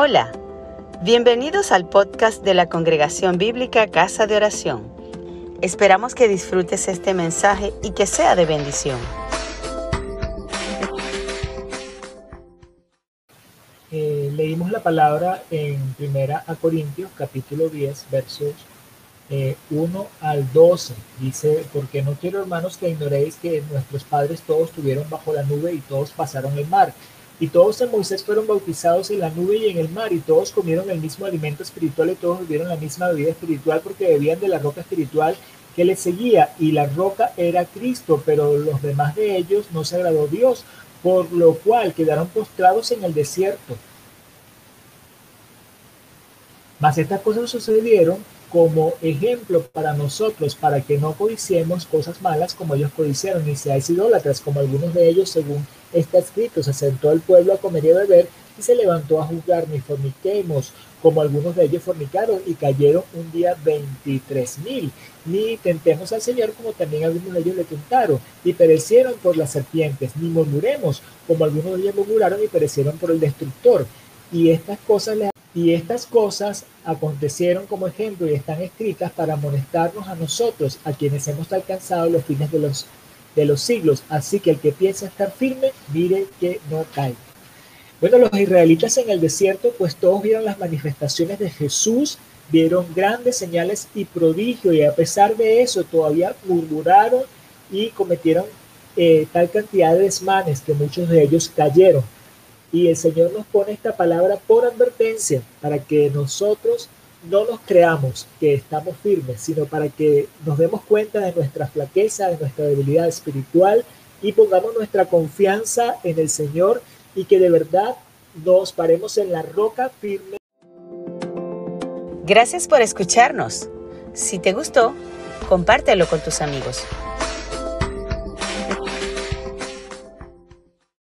Hola, bienvenidos al podcast de la Congregación Bíblica Casa de Oración. Esperamos que disfrutes este mensaje y que sea de bendición. Eh, leímos la palabra en Primera a Corintios capítulo 10 versos 1 eh, al 12. Dice, porque no quiero hermanos que ignoréis que nuestros padres todos estuvieron bajo la nube y todos pasaron el mar y todos en Moisés fueron bautizados en la nube y en el mar, y todos comieron el mismo alimento espiritual y todos bebieron la misma bebida espiritual porque bebían de la roca espiritual que les seguía, y la roca era Cristo, pero los demás de ellos no se agradó Dios, por lo cual quedaron postrados en el desierto. Mas estas cosas sucedieron como ejemplo para nosotros, para que no codiciemos cosas malas como ellos codiciaron, y seáis idólatras como algunos de ellos, según está escrito, se sentó el pueblo a comer y a beber, y se levantó a juzgar, ni forniquemos, como algunos de ellos fornicaron, y cayeron un día veintitrés mil, ni tentemos al Señor como también algunos de ellos le tentaron, y perecieron por las serpientes, ni murmuremos, como algunos de ellos murmuraron y perecieron por el destructor. Y estas cosas les y estas cosas acontecieron como ejemplo y están escritas para amonestarnos a nosotros, a quienes hemos alcanzado los fines de los, de los siglos. Así que el que piensa estar firme, mire que no caiga. Bueno, los israelitas en el desierto, pues todos vieron las manifestaciones de Jesús, vieron grandes señales y prodigios, y a pesar de eso todavía murmuraron y cometieron eh, tal cantidad de desmanes que muchos de ellos cayeron. Y el Señor nos pone esta palabra por advertencia para que nosotros no nos creamos que estamos firmes, sino para que nos demos cuenta de nuestra flaqueza, de nuestra debilidad espiritual y pongamos nuestra confianza en el Señor y que de verdad nos paremos en la roca firme. Gracias por escucharnos. Si te gustó, compártelo con tus amigos.